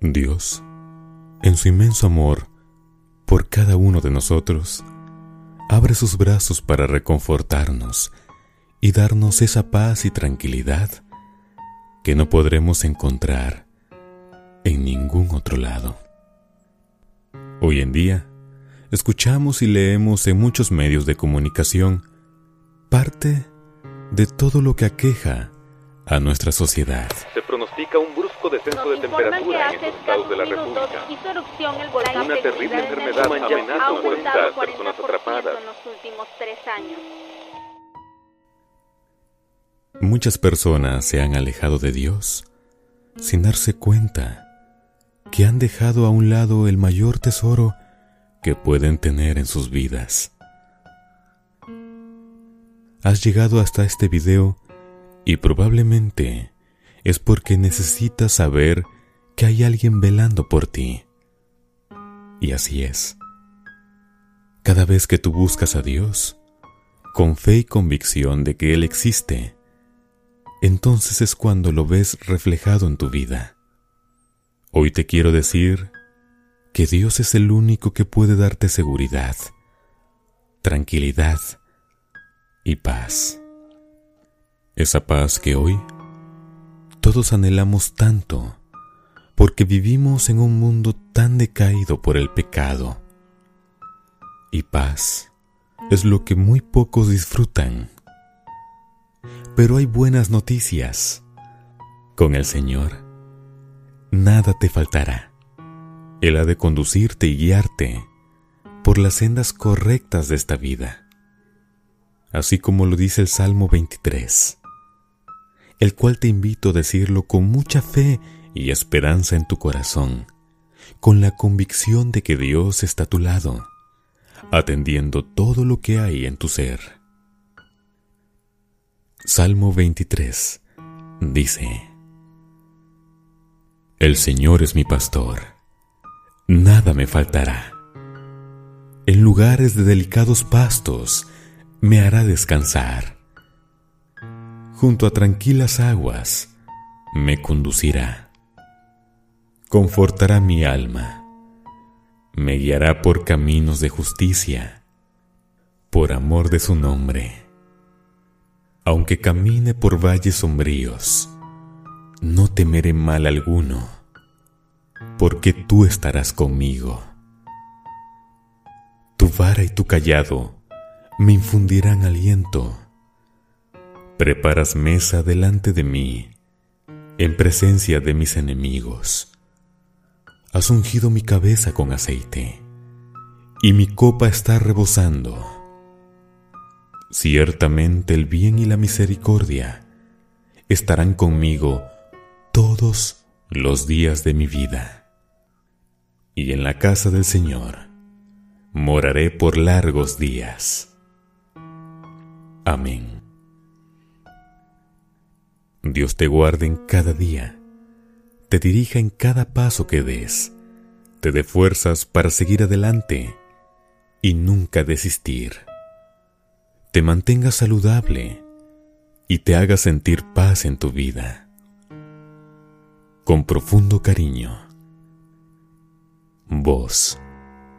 Dios, en su inmenso amor por cada uno de nosotros, abre sus brazos para reconfortarnos y darnos esa paz y tranquilidad que no podremos encontrar en ningún otro lado. Hoy en día, escuchamos y leemos en muchos medios de comunicación parte de todo lo que aqueja a nuestra sociedad. Se pronostica un brusco descenso de temperatura en estos estados de la República. Una terrible enfermedad amenaza a las personas atrapadas. Muchas personas se han alejado de Dios sin darse cuenta que han dejado a un lado el mayor tesoro que pueden tener en sus vidas. Has llegado hasta este video y probablemente es porque necesitas saber que hay alguien velando por ti. Y así es. Cada vez que tú buscas a Dios, con fe y convicción de que Él existe, entonces es cuando lo ves reflejado en tu vida. Hoy te quiero decir que Dios es el único que puede darte seguridad, tranquilidad y paz. Esa paz que hoy todos anhelamos tanto porque vivimos en un mundo tan decaído por el pecado. Y paz es lo que muy pocos disfrutan. Pero hay buenas noticias. Con el Señor, nada te faltará. Él ha de conducirte y guiarte por las sendas correctas de esta vida, así como lo dice el Salmo 23, el cual te invito a decirlo con mucha fe y esperanza en tu corazón, con la convicción de que Dios está a tu lado, atendiendo todo lo que hay en tu ser. Salmo 23 dice, El Señor es mi pastor, nada me faltará. En lugares de delicados pastos me hará descansar. Junto a tranquilas aguas me conducirá. Confortará mi alma. Me guiará por caminos de justicia, por amor de su nombre aunque camine por valles sombríos, no temeré mal alguno, porque tú estarás conmigo. Tu vara y tu callado me infundirán aliento. Preparas mesa delante de mí, en presencia de mis enemigos. Has ungido mi cabeza con aceite, y mi copa está rebosando. Ciertamente el bien y la misericordia estarán conmigo todos los días de mi vida. Y en la casa del Señor moraré por largos días. Amén. Dios te guarde en cada día, te dirija en cada paso que des, te dé fuerzas para seguir adelante y nunca desistir te mantenga saludable y te haga sentir paz en tu vida. Con profundo cariño. Voz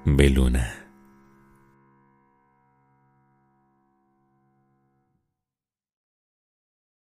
Beluna.